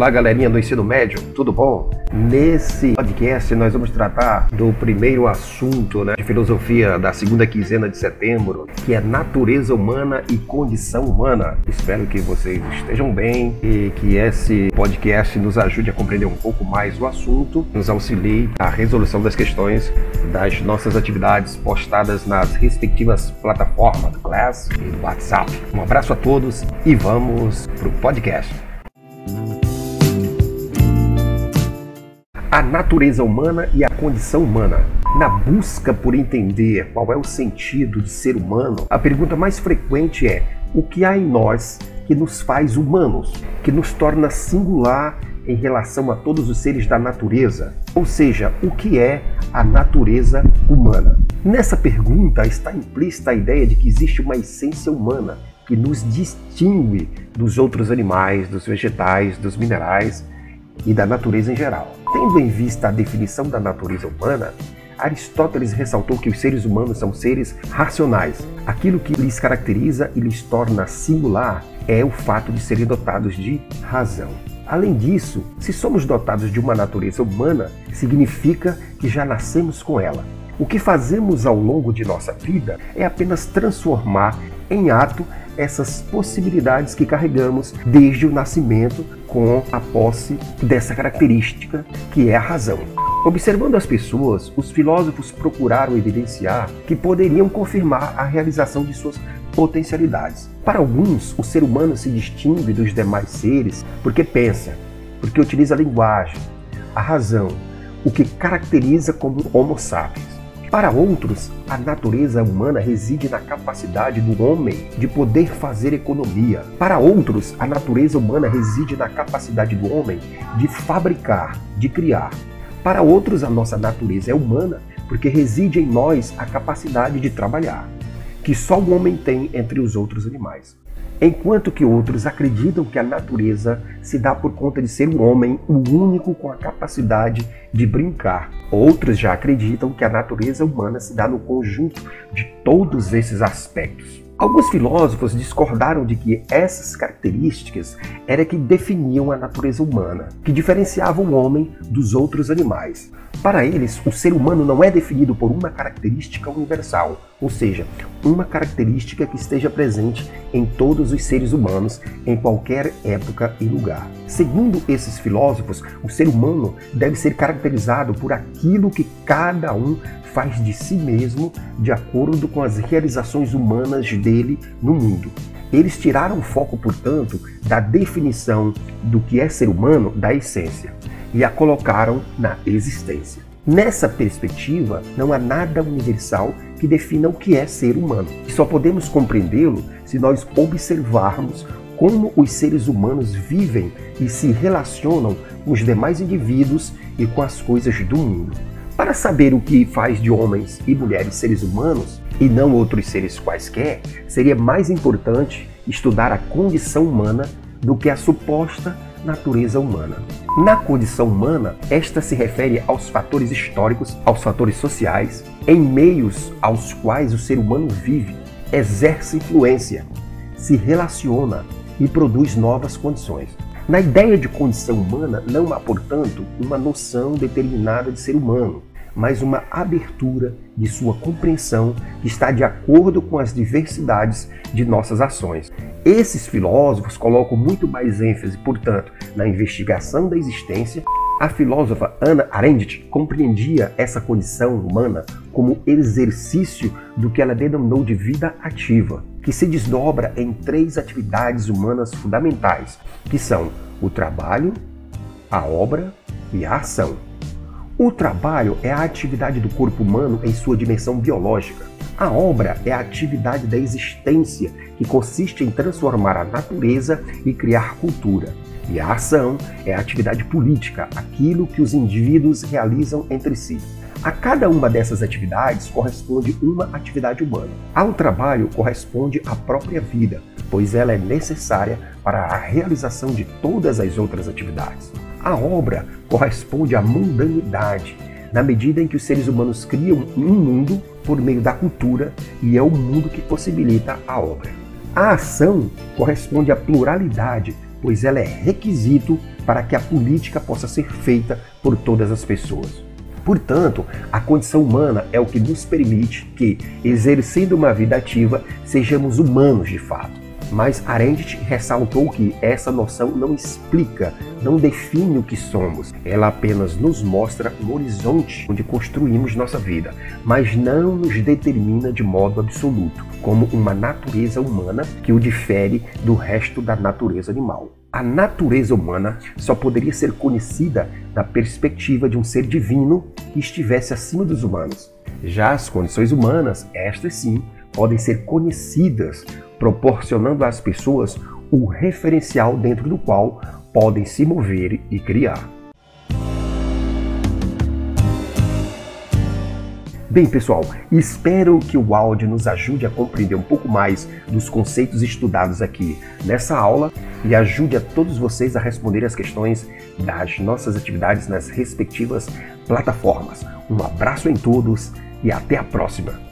Olá, galerinha do ensino médio, tudo bom? Nesse podcast nós vamos tratar do primeiro assunto né, de filosofia da segunda quinzena de setembro, que é natureza humana e condição humana. Espero que vocês estejam bem e que esse podcast nos ajude a compreender um pouco mais o assunto, nos auxilie na resolução das questões das nossas atividades postadas nas respectivas plataformas do Class e do WhatsApp. Um abraço a todos e vamos para o podcast. A natureza humana e a condição humana. Na busca por entender qual é o sentido de ser humano, a pergunta mais frequente é: o que há em nós que nos faz humanos, que nos torna singular em relação a todos os seres da natureza? Ou seja, o que é a natureza humana? Nessa pergunta está implícita a ideia de que existe uma essência humana que nos distingue dos outros animais, dos vegetais, dos minerais e da natureza em geral. Tendo em vista a definição da natureza humana, Aristóteles ressaltou que os seres humanos são seres racionais. Aquilo que lhes caracteriza e lhes torna singular é o fato de serem dotados de razão. Além disso, se somos dotados de uma natureza humana, significa que já nascemos com ela. O que fazemos ao longo de nossa vida é apenas transformar em ato essas possibilidades que carregamos desde o nascimento com a posse dessa característica que é a razão. Observando as pessoas, os filósofos procuraram evidenciar que poderiam confirmar a realização de suas potencialidades. Para alguns, o ser humano se distingue dos demais seres porque pensa, porque utiliza a linguagem, a razão, o que caracteriza como Homo sapiens. Para outros, a natureza humana reside na capacidade do homem de poder fazer economia. Para outros, a natureza humana reside na capacidade do homem de fabricar, de criar. Para outros, a nossa natureza é humana porque reside em nós a capacidade de trabalhar, que só o homem tem entre os outros animais enquanto que outros acreditam que a natureza se dá por conta de ser um homem o único com a capacidade de brincar. Outros já acreditam que a natureza humana se dá no conjunto de todos esses aspectos. Alguns filósofos discordaram de que essas características era que definiam a natureza humana, que diferenciavam o homem dos outros animais. Para eles, o ser humano não é definido por uma característica universal, ou seja, uma característica que esteja presente em todos os seres humanos em qualquer época e lugar. Segundo esses filósofos, o ser humano deve ser caracterizado por aquilo que cada um faz de si mesmo de acordo com as realizações humanas dele no mundo. Eles tiraram o foco, portanto, da definição do que é ser humano da essência e a colocaram na existência. Nessa perspectiva, não há nada universal que defina o que é ser humano. E só podemos compreendê-lo se nós observarmos como os seres humanos vivem e se relacionam com os demais indivíduos e com as coisas do mundo. Para saber o que faz de homens e mulheres seres humanos e não outros seres quaisquer, seria mais importante estudar a condição humana do que a suposta natureza humana. Na condição humana, esta se refere aos fatores históricos, aos fatores sociais, em meios aos quais o ser humano vive, exerce influência, se relaciona e produz novas condições. Na ideia de condição humana não há, portanto, uma noção determinada de ser humano, mas uma abertura de sua compreensão que está de acordo com as diversidades de nossas ações. Esses filósofos colocam muito mais ênfase, portanto, na investigação da existência. A filósofa Anna Arendt compreendia essa condição humana como exercício do que ela denominou de vida ativa, que se desdobra em três atividades humanas fundamentais, que são o trabalho, a obra e a ação. O trabalho é a atividade do corpo humano em sua dimensão biológica. A obra é a atividade da existência, que consiste em transformar a natureza e criar cultura. E a ação é a atividade política, aquilo que os indivíduos realizam entre si. A cada uma dessas atividades corresponde uma atividade humana. Ao trabalho corresponde a própria vida, pois ela é necessária para a realização de todas as outras atividades. A obra corresponde à mundanidade, na medida em que os seres humanos criam um mundo por meio da cultura e é o mundo que possibilita a obra. A ação corresponde à pluralidade, pois ela é requisito para que a política possa ser feita por todas as pessoas. Portanto, a condição humana é o que nos permite que, exercendo uma vida ativa, sejamos humanos de fato. Mas Arendt ressaltou que essa noção não explica, não define o que somos. Ela apenas nos mostra um horizonte onde construímos nossa vida, mas não nos determina de modo absoluto, como uma natureza humana que o difere do resto da natureza animal. A natureza humana só poderia ser conhecida na perspectiva de um ser divino que estivesse acima dos humanos. Já as condições humanas, estas sim, podem ser conhecidas proporcionando às pessoas o referencial dentro do qual podem se mover e criar. Bem, pessoal, espero que o áudio nos ajude a compreender um pouco mais dos conceitos estudados aqui nessa aula e ajude a todos vocês a responder as questões das nossas atividades nas respectivas plataformas. Um abraço em todos e até a próxima!